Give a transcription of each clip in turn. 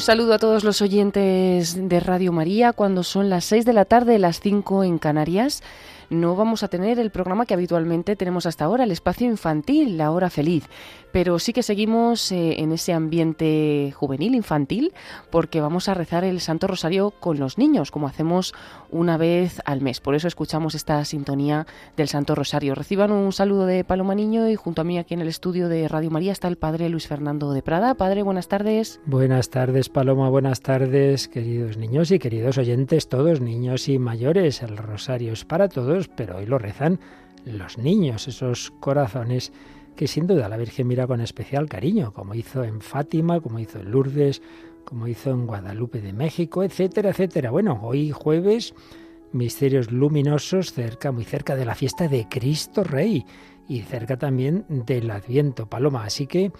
Un saludo a todos los oyentes de Radio María cuando son las 6 de la tarde, las 5 en Canarias no vamos a tener el programa que habitualmente tenemos hasta ahora, el espacio infantil, la hora feliz. Pero sí que seguimos eh, en ese ambiente juvenil, infantil, porque vamos a rezar el Santo Rosario con los niños, como hacemos una vez al mes. Por eso escuchamos esta sintonía del Santo Rosario. Reciban un saludo de Paloma Niño y junto a mí aquí en el estudio de Radio María está el Padre Luis Fernando de Prada. Padre, buenas tardes. Buenas tardes, Paloma. Buenas tardes, queridos niños y queridos oyentes, todos, niños y mayores. El Rosario es para todos, pero hoy lo rezan los niños, esos corazones que sin duda la Virgen mira con especial cariño, como hizo en Fátima, como hizo en Lourdes, como hizo en Guadalupe de México, etcétera, etcétera. Bueno, hoy jueves, misterios luminosos cerca, muy cerca de la fiesta de Cristo Rey y cerca también del Adviento, Paloma. Así que,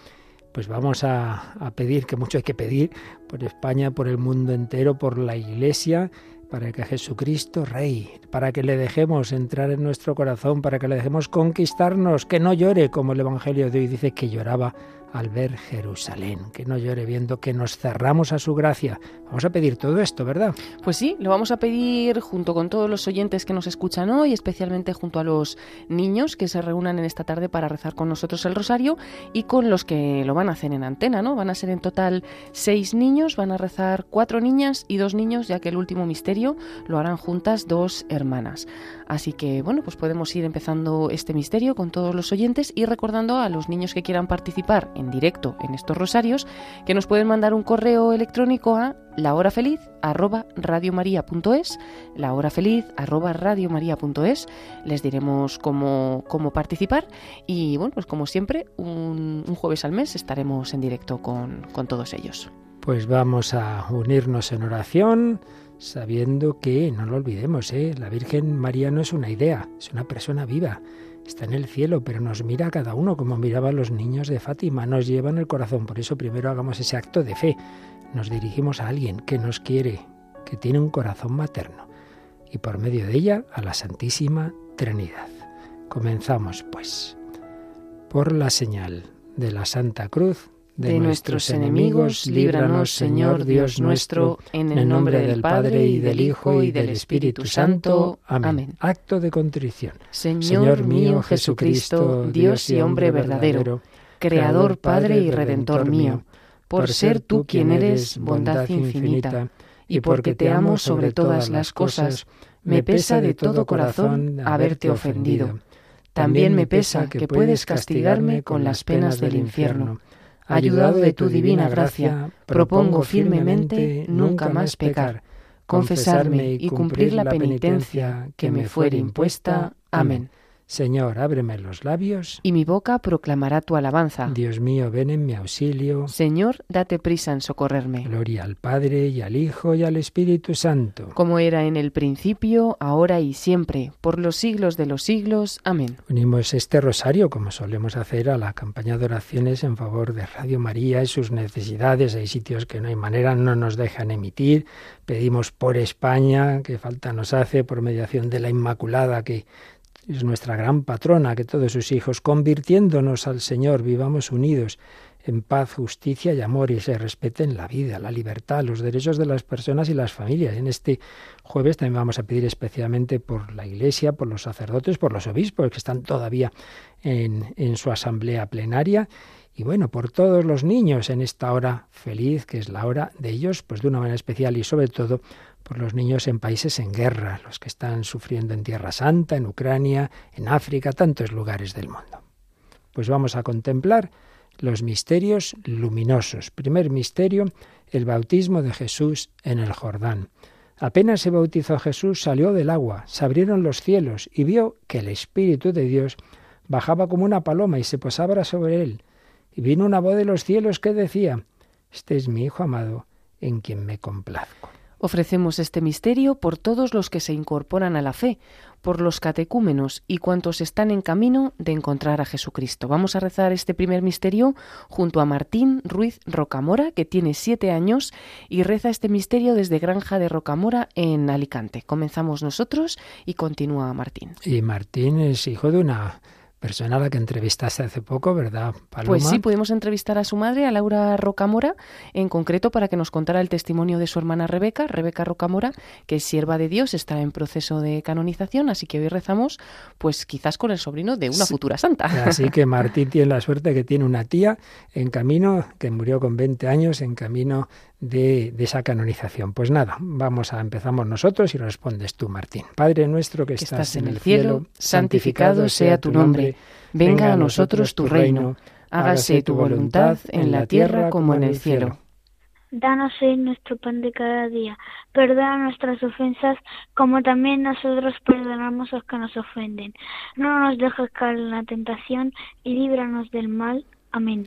pues vamos a, a pedir, que mucho hay que pedir, por España, por el mundo entero, por la Iglesia, para que Jesucristo Rey, para que le dejemos entrar en nuestro corazón, para que le dejemos conquistarnos, que no llore como el Evangelio de hoy. Dice que lloraba al ver Jerusalén, que no llore viendo que nos cerramos a su gracia. Vamos a pedir todo esto, ¿verdad? Pues sí, lo vamos a pedir junto con todos los oyentes que nos escuchan hoy, especialmente junto a los niños que se reúnan en esta tarde para rezar con nosotros el rosario y con los que lo van a hacer en antena, ¿no? Van a ser en total seis niños, van a rezar cuatro niñas y dos niños, ya que el último misterio lo harán juntas dos hermanas. Así que, bueno, pues podemos ir empezando este misterio con todos los oyentes y recordando a los niños que quieran participar en directo en estos rosarios, que nos pueden mandar un correo electrónico a lahorafeliz arroba radiomaria.es, lahorafeliz arroba radiomaria.es, les diremos cómo, cómo participar y bueno, pues como siempre, un, un jueves al mes estaremos en directo con, con todos ellos. Pues vamos a unirnos en oración, sabiendo que, no lo olvidemos, ¿eh? la Virgen María no es una idea, es una persona viva está en el cielo, pero nos mira a cada uno como miraban los niños de Fátima, nos lleva en el corazón. Por eso primero hagamos ese acto de fe. Nos dirigimos a alguien que nos quiere, que tiene un corazón materno, y por medio de ella a la Santísima Trinidad. Comenzamos, pues, por la señal de la Santa Cruz de, nuestros enemigos, líbranos, Señor Dios nuestro, en el nombre del Padre y del Hijo y del Espíritu Santo. Amén. Acto de contrición. Señor mío Jesucristo, Dios y hombre verdadero, Creador, Padre y Redentor mío, por ser tú quien eres bondad infinita, y porque te amo sobre todas las cosas, me pesa de todo corazón haberte ofendido. También me pesa que puedes castigarme con las penas del infierno ayudado de tu divina gracia, propongo firmemente nunca más pecar, confesarme y cumplir la penitencia que me fuere impuesta. Amén. Señor, ábreme los labios. Y mi boca proclamará tu alabanza. Dios mío, ven en mi auxilio. Señor, date prisa en socorrerme. Gloria al Padre y al Hijo y al Espíritu Santo. Como era en el principio, ahora y siempre, por los siglos de los siglos. Amén. Unimos este rosario, como solemos hacer, a la campaña de oraciones en favor de Radio María y sus necesidades. Hay sitios que no hay manera, no nos dejan emitir. Pedimos por España, que falta nos hace, por mediación de la Inmaculada, que es nuestra gran patrona, que todos sus hijos, convirtiéndonos al Señor, vivamos unidos en paz, justicia y amor y se respeten la vida, la libertad, los derechos de las personas y las familias. En este jueves también vamos a pedir especialmente por la Iglesia, por los sacerdotes, por los obispos que están todavía en, en su asamblea plenaria y bueno, por todos los niños en esta hora feliz, que es la hora de ellos, pues de una manera especial y sobre todo por los niños en países en guerra, los que están sufriendo en Tierra Santa, en Ucrania, en África, tantos lugares del mundo. Pues vamos a contemplar los misterios luminosos. Primer misterio, el bautismo de Jesús en el Jordán. Apenas se bautizó Jesús, salió del agua, se abrieron los cielos y vio que el Espíritu de Dios bajaba como una paloma y se posaba sobre él. Y vino una voz de los cielos que decía, Este es mi Hijo amado, en quien me complazco. Ofrecemos este misterio por todos los que se incorporan a la fe, por los catecúmenos y cuantos están en camino de encontrar a Jesucristo. Vamos a rezar este primer misterio junto a Martín Ruiz Rocamora, que tiene siete años y reza este misterio desde Granja de Rocamora en Alicante. Comenzamos nosotros y continúa Martín. Y Martín es hijo de una persona a la que entrevistaste hace poco, ¿verdad, Paloma? Pues sí, pudimos entrevistar a su madre, a Laura Rocamora, en concreto para que nos contara el testimonio de su hermana Rebeca, Rebeca Rocamora, que es sierva de Dios, está en proceso de canonización, así que hoy rezamos, pues quizás con el sobrino de una futura santa. Así que Martín tiene la suerte que tiene una tía en camino, que murió con 20 años, en camino de, esa canonización. Pues nada, vamos a empezamos nosotros y respondes tú, Martín. Padre nuestro que, estás, en el cielo, santificado sea tu nombre, venga a nosotros tu reino, hágase tu voluntad en la tierra como en el cielo. Danos hoy nuestro pan de cada día. Perdona nuestras ofensas, como también nosotros perdonamos a los que nos ofenden. No nos dejes caer en la tentación y líbranos del mal. Amén.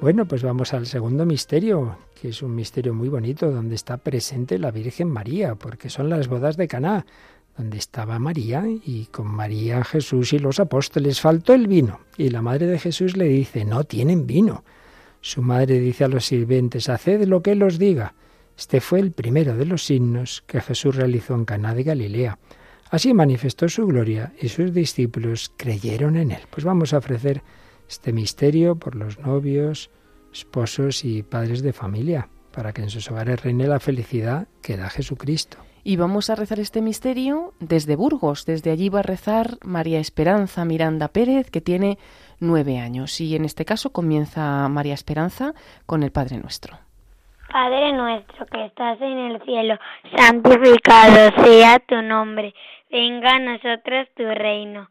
Bueno, pues vamos al segundo misterio, que es un misterio muy bonito, donde está presente la Virgen María, porque son las bodas de Caná, donde estaba María y con María Jesús y los apóstoles faltó el vino. Y la madre de Jesús le dice, no tienen vino. Su madre dice a los sirvientes, haced lo que él os diga. Este fue el primero de los signos que Jesús realizó en Caná de Galilea. Así manifestó su gloria y sus discípulos creyeron en él. Pues vamos a ofrecer este misterio por los novios, esposos y padres de familia, para que en sus hogares reine la felicidad que da Jesucristo. Y vamos a rezar este misterio desde Burgos. Desde allí va a rezar María Esperanza Miranda Pérez, que tiene nueve años. Y en este caso comienza María Esperanza con el Padre Nuestro. Padre nuestro que estás en el cielo, santificado sea tu nombre. Venga a nosotros tu reino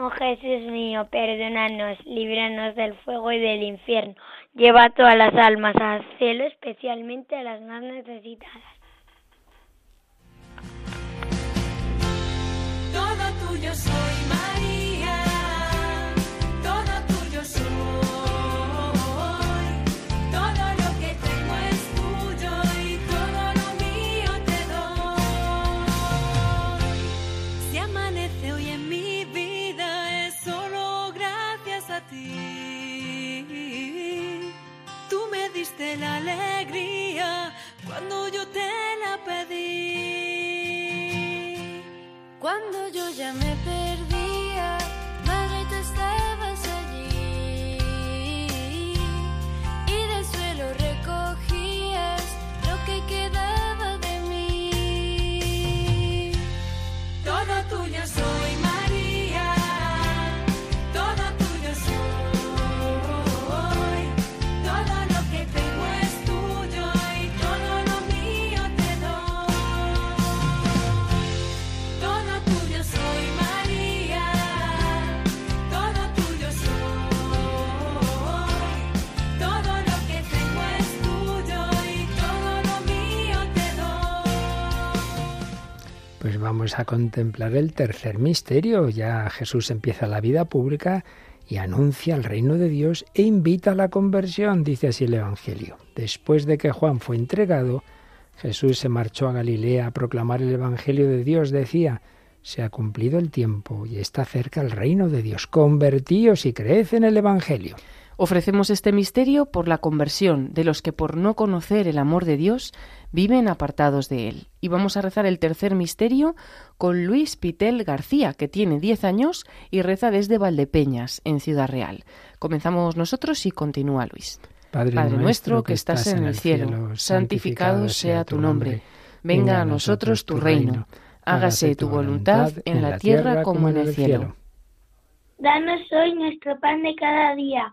Oh Jesús mío, perdónanos, líbranos del fuego y del infierno. Lleva todas las almas al cielo, especialmente a las más necesitadas. Todo tuyo soy, a contemplar el tercer misterio. Ya Jesús empieza la vida pública y anuncia el reino de Dios e invita a la conversión, dice así el Evangelio. Después de que Juan fue entregado, Jesús se marchó a Galilea a proclamar el Evangelio de Dios. Decía, se ha cumplido el tiempo y está cerca el reino de Dios. Convertíos y creed en el Evangelio. Ofrecemos este misterio por la conversión de los que por no conocer el amor de Dios viven apartados de él. Y vamos a rezar el tercer misterio con Luis Pitel García, que tiene 10 años y reza desde Valdepeñas, en Ciudad Real. Comenzamos nosotros y continúa Luis. Padre, Padre nuestro que estás en el cielo, santificado sea tu nombre. Venga a nosotros tu reino. Hágase tu voluntad en la tierra como en el cielo. Danos hoy nuestro pan de cada día.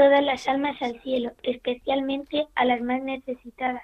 todas las almas al cielo, especialmente a las más necesitadas.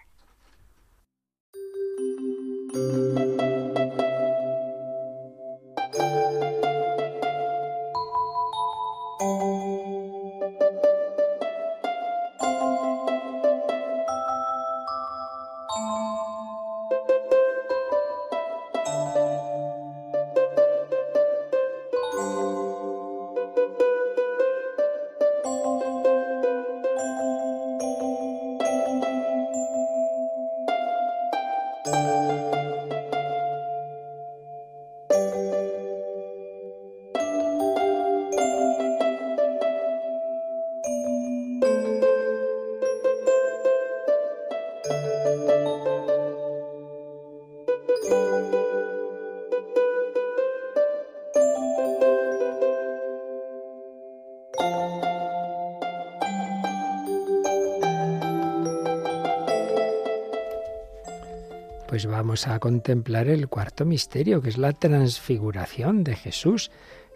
Pues vamos a contemplar el cuarto misterio, que es la transfiguración de Jesús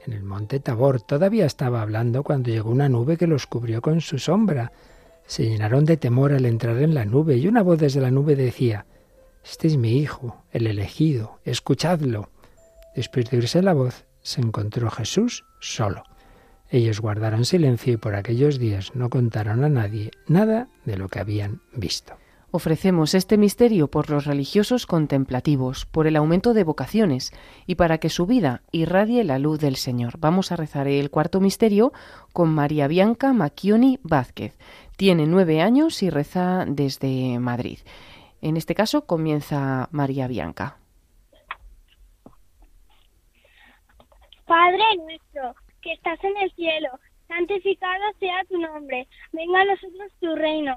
en el monte Tabor. Todavía estaba hablando cuando llegó una nube que los cubrió con su sombra. Se llenaron de temor al entrar en la nube y una voz desde la nube decía, Este es mi Hijo, el elegido, escuchadlo. Después de oírse la voz, se encontró Jesús solo. Ellos guardaron silencio y por aquellos días no contaron a nadie nada de lo que habían visto. Ofrecemos este misterio por los religiosos contemplativos, por el aumento de vocaciones y para que su vida irradie la luz del Señor. Vamos a rezar el cuarto misterio con María Bianca Macchioni Vázquez. Tiene nueve años y reza desde Madrid. En este caso comienza María Bianca. Padre nuestro, que estás en el cielo, santificado sea tu nombre, venga a nosotros tu reino,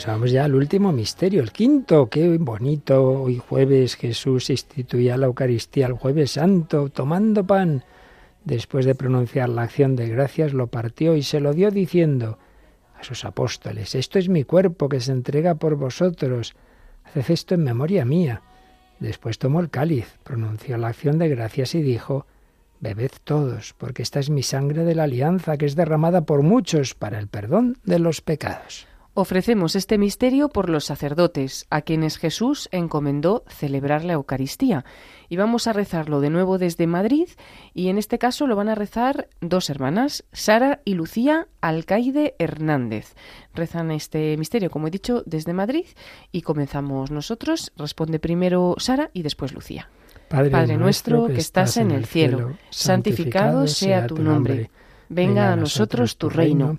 Pues vamos ya al último misterio, el quinto. Qué bonito. Hoy jueves Jesús instituía la Eucaristía, el jueves santo, tomando pan. Después de pronunciar la acción de gracias, lo partió y se lo dio diciendo a sus apóstoles, esto es mi cuerpo que se entrega por vosotros. Haced esto en memoria mía. Después tomó el cáliz, pronunció la acción de gracias y dijo, Bebed todos, porque esta es mi sangre de la alianza, que es derramada por muchos para el perdón de los pecados. Ofrecemos este misterio por los sacerdotes, a quienes Jesús encomendó celebrar la Eucaristía. Y vamos a rezarlo de nuevo desde Madrid, y en este caso lo van a rezar dos hermanas, Sara y Lucía Alcaide Hernández. Rezan este misterio, como he dicho, desde Madrid, y comenzamos nosotros. Responde primero Sara y después Lucía. Padre nuestro que estás en el cielo, santificado sea tu nombre. Venga a nosotros tu reino.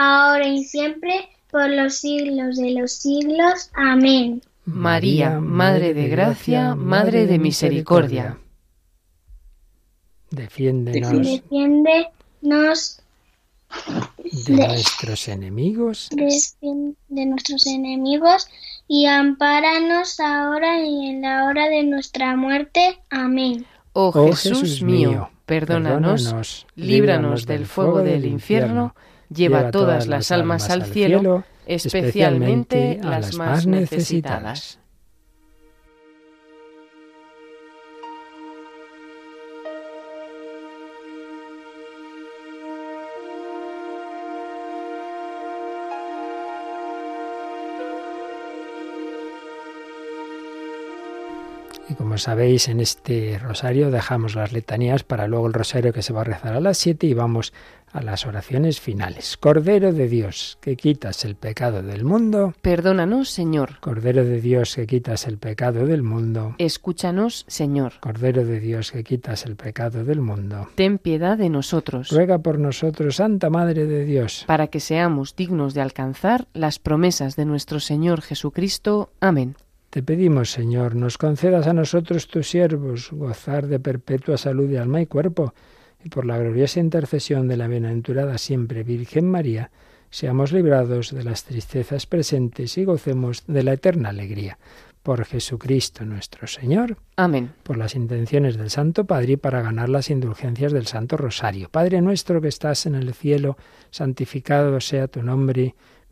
ahora y siempre, por los siglos de los siglos. Amén. María, Madre de Gracia, Madre de Misericordia. Defiéndenos Defiéndenos de nuestros enemigos. de, de nuestros enemigos y ampáranos ahora y en la hora de nuestra muerte. Amén. Oh Oh Jesús mío, perdónanos, líbranos del fuego del infierno, lleva todas las almas al cielo, especialmente las más necesitadas. Como sabéis, en este rosario dejamos las letanías para luego el rosario que se va a rezar a las 7 y vamos a las oraciones finales. Cordero de Dios, que quitas el pecado del mundo. Perdónanos, Señor. Cordero de Dios, que quitas el pecado del mundo. Escúchanos, Señor. Cordero de Dios, que quitas el pecado del mundo. Ten piedad de nosotros, Ruega por nosotros, Santa Madre de Dios. para que seamos dignos de alcanzar las promesas de nuestro Señor Jesucristo. Amén. Te pedimos, Señor, nos concedas a nosotros, tus siervos, gozar de perpetua salud de alma y cuerpo, y por la gloriosa intercesión de la bienaventurada siempre Virgen María, seamos librados de las tristezas presentes y gocemos de la eterna alegría. Por Jesucristo nuestro Señor, Amén. por las intenciones del Santo Padre y para ganar las indulgencias del Santo Rosario. Padre nuestro que estás en el cielo, santificado sea tu nombre.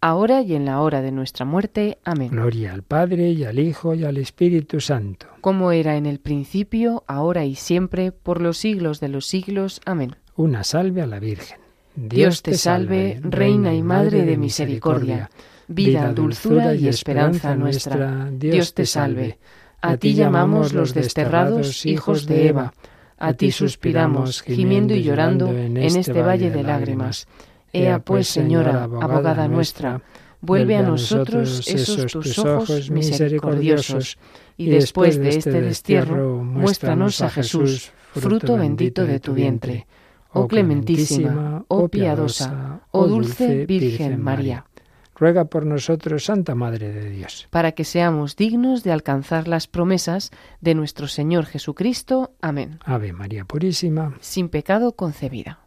ahora y en la hora de nuestra muerte. Amén. Gloria al Padre y al Hijo y al Espíritu Santo. Como era en el principio, ahora y siempre, por los siglos de los siglos. Amén. Una salve a la Virgen. Dios te salve, Reina y Madre de misericordia, vida, dulzura y esperanza nuestra. Dios te salve. A ti llamamos los desterrados hijos de Eva. A ti suspiramos, gimiendo y llorando en este valle de lágrimas. Ea pues, Señora, abogada nuestra, vuelve a nosotros esos tus ojos misericordiosos, y después de este destierro, muéstranos a Jesús, fruto bendito de tu vientre. Oh clementísima, oh piadosa, oh dulce Virgen María, Ruega por nosotros, Santa Madre de Dios. para que seamos dignos de alcanzar las promesas de nuestro Señor Jesucristo. Amén. Ave María Purísima. Sin pecado concebida.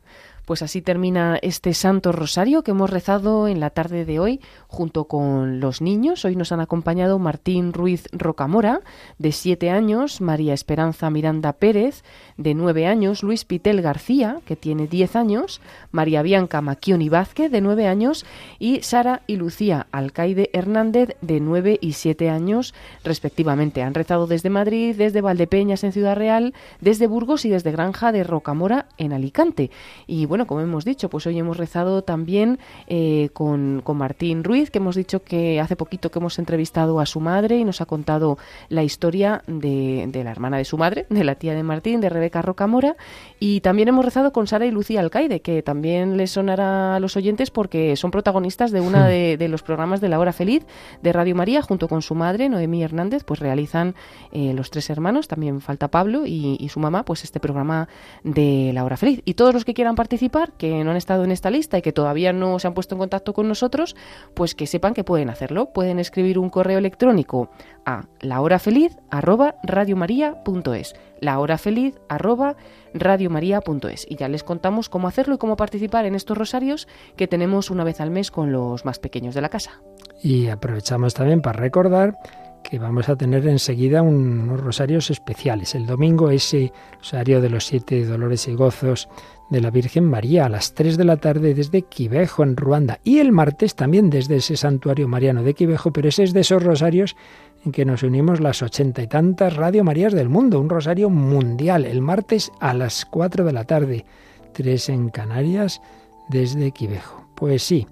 Pues así termina este Santo Rosario que hemos rezado en la tarde de hoy junto con los niños. Hoy nos han acompañado Martín Ruiz Rocamora, de siete años, María Esperanza Miranda Pérez, de nueve años, Luis Pitel García, que tiene diez años, María Bianca Macchioni Vázquez, de nueve años, y Sara y Lucía Alcaide Hernández, de nueve y siete años, respectivamente. Han rezado desde Madrid, desde Valdepeñas en Ciudad Real, desde Burgos y desde Granja de Rocamora en Alicante. Y bueno, como hemos dicho, pues hoy hemos rezado también eh, con, con Martín Ruiz, que hemos dicho que hace poquito que hemos entrevistado a su madre y nos ha contado la historia de, de la hermana de su madre, de la tía de Martín, de Rebeca Rocamora. Y también hemos rezado con Sara y Lucía Alcaide, que también les sonará a los oyentes porque son protagonistas de una de, de los programas de La Hora Feliz de Radio María, junto con su madre, Noemí Hernández, pues realizan eh, los tres hermanos, también falta Pablo y, y su mamá, pues este programa de La Hora Feliz. Y todos los que quieran participar, que no han estado en esta lista y que todavía no se han puesto en contacto con nosotros, pues que sepan que pueden hacerlo. Pueden escribir un correo electrónico a lahorafeliz@radiomaria.es. lahorafeliz@radiomaria.es y ya les contamos cómo hacerlo y cómo participar en estos rosarios que tenemos una vez al mes con los más pequeños de la casa. Y aprovechamos también para recordar que vamos a tener enseguida unos rosarios especiales. El domingo ese rosario de los siete dolores y gozos de la Virgen María a las 3 de la tarde desde Quivejo, en Ruanda. Y el martes también desde ese santuario mariano de Quivejo, pero ese es de esos rosarios en que nos unimos las ochenta y tantas Radio Marías del mundo, un rosario mundial, el martes a las 4 de la tarde, 3 en Canarias desde Quivejo. Pues sí,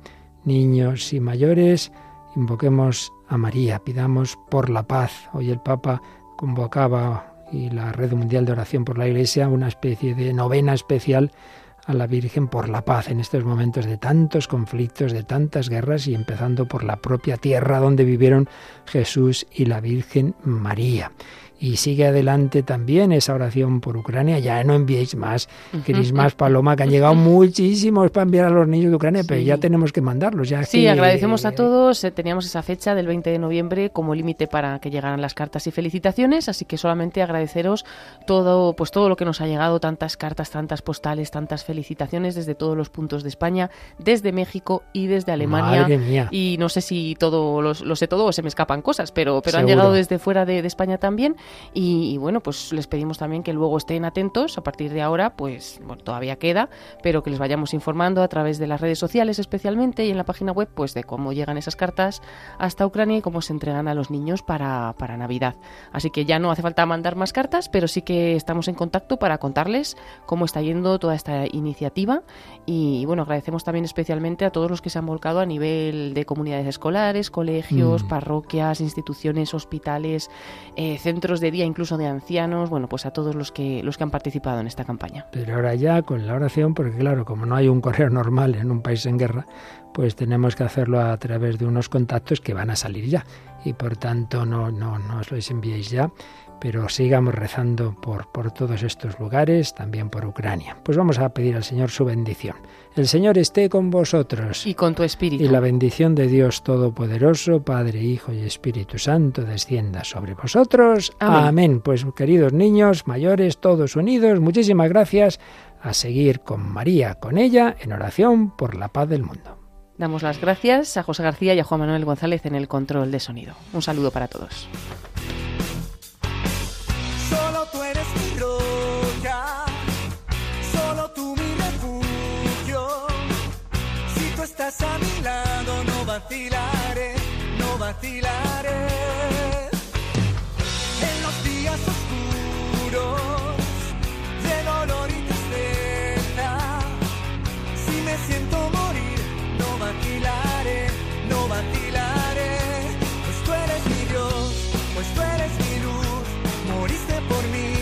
niños y mayores, invoquemos a María, pidamos por la paz. Hoy el Papa convocaba y la Red Mundial de Oración por la Iglesia una especie de novena especial a la Virgen por la paz en estos momentos de tantos conflictos, de tantas guerras y empezando por la propia tierra donde vivieron Jesús y la Virgen María. Y sigue adelante también esa oración por Ucrania. Ya no enviéis más, queréis más, Paloma, que han llegado muchísimos para enviar a los niños de Ucrania, pero ya tenemos que mandarlos. Ya Sí, que- agradecemos a todos. Eh, Teníamos esa fecha del 20 de noviembre como límite para que llegaran las cartas y felicitaciones, así que solamente agradeceros todo, pues todo lo que nos ha llegado, tantas cartas, tantas postales, tantas felicitaciones desde todos los puntos de España, desde México y desde Alemania. Madre mía. Y no sé si todo lo, lo sé todo o se me escapan cosas, pero, pero han llegado desde fuera de, de España también. Y, y bueno, pues les pedimos también que luego estén atentos. A partir de ahora, pues bueno, todavía queda, pero que les vayamos informando a través de las redes sociales especialmente y en la página web, pues de cómo llegan esas cartas hasta Ucrania y cómo se entregan a los niños para, para Navidad. Así que ya no hace falta mandar más cartas, pero sí que estamos en contacto para contarles cómo está yendo toda esta iniciativa. Y bueno, agradecemos también especialmente a todos los que se han volcado a nivel de comunidades escolares, colegios, Mm. parroquias, instituciones, hospitales, eh, centros de día, incluso de ancianos. Bueno, pues a todos los que, los que han participado en esta campaña. Pero ahora ya con la oración, porque claro, como no hay un correo normal en un país en guerra, pues tenemos que hacerlo a través de unos contactos que van a salir ya. Y por tanto no, no, no os los enviéis ya, pero sigamos rezando por, por todos estos lugares, también por Ucrania. Pues vamos a pedir al Señor su bendición. El Señor esté con vosotros. Y con tu espíritu. Y la bendición de Dios Todopoderoso, Padre, Hijo y Espíritu Santo, descienda sobre vosotros. Amén. Amén. Pues queridos niños, mayores, todos unidos, muchísimas gracias a seguir con María, con ella, en oración por la paz del mundo. Damos las gracias a José García y a Juan Manuel González en el control de sonido. Un saludo para todos. vacilaré, no vacilaré. En los días oscuros de dolor y tristeza, si me siento morir, no vacilaré, no vacilaré. Pues tú eres mi Dios, pues tú eres mi luz, moriste por mí.